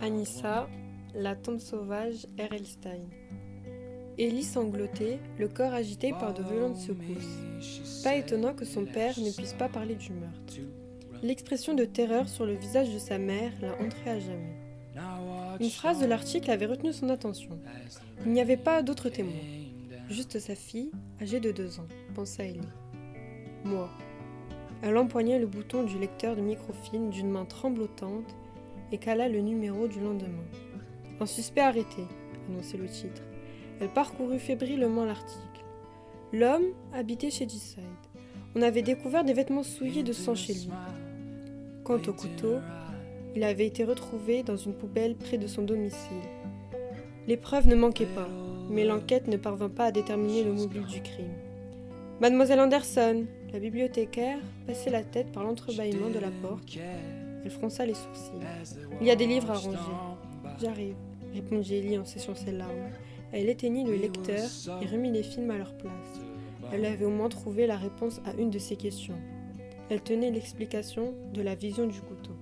Anissa, La tombe sauvage, R.L. Stein. Ellie sanglotait, le corps agité par de violentes secousses. Pas étonnant que son père ne puisse pas parler du meurtre. L'expression de terreur sur le visage de sa mère l'a entré à jamais. Une phrase de l'article avait retenu son attention. Il n'y avait pas d'autres témoins. Juste sa fille, âgée de deux ans, pensa Ellie. Moi. Elle empoignait le bouton du lecteur de microfilm d'une main tremblotante et cala le numéro du lendemain. Un suspect arrêté, annonçait le titre. Elle parcourut fébrilement l'article. L'homme habitait chez G-Side. On avait découvert des vêtements souillés de sang chez lui. Quant au couteau, il avait été retrouvé dans une poubelle près de son domicile. Les preuves ne manquaient pas, mais l'enquête ne parvint pas à déterminer le mobile du crime. Mademoiselle Anderson, la bibliothécaire, passait la tête par l'entrebâillement de la porte. Elle fronça les sourcils. Il y a des livres à ranger. J'arrive, répondit Ellie en séchant ses larmes. Elle éteignit le lecteur et remit les films à leur place. Elle avait au moins trouvé la réponse à une de ses questions. Elle tenait l'explication de la vision du couteau.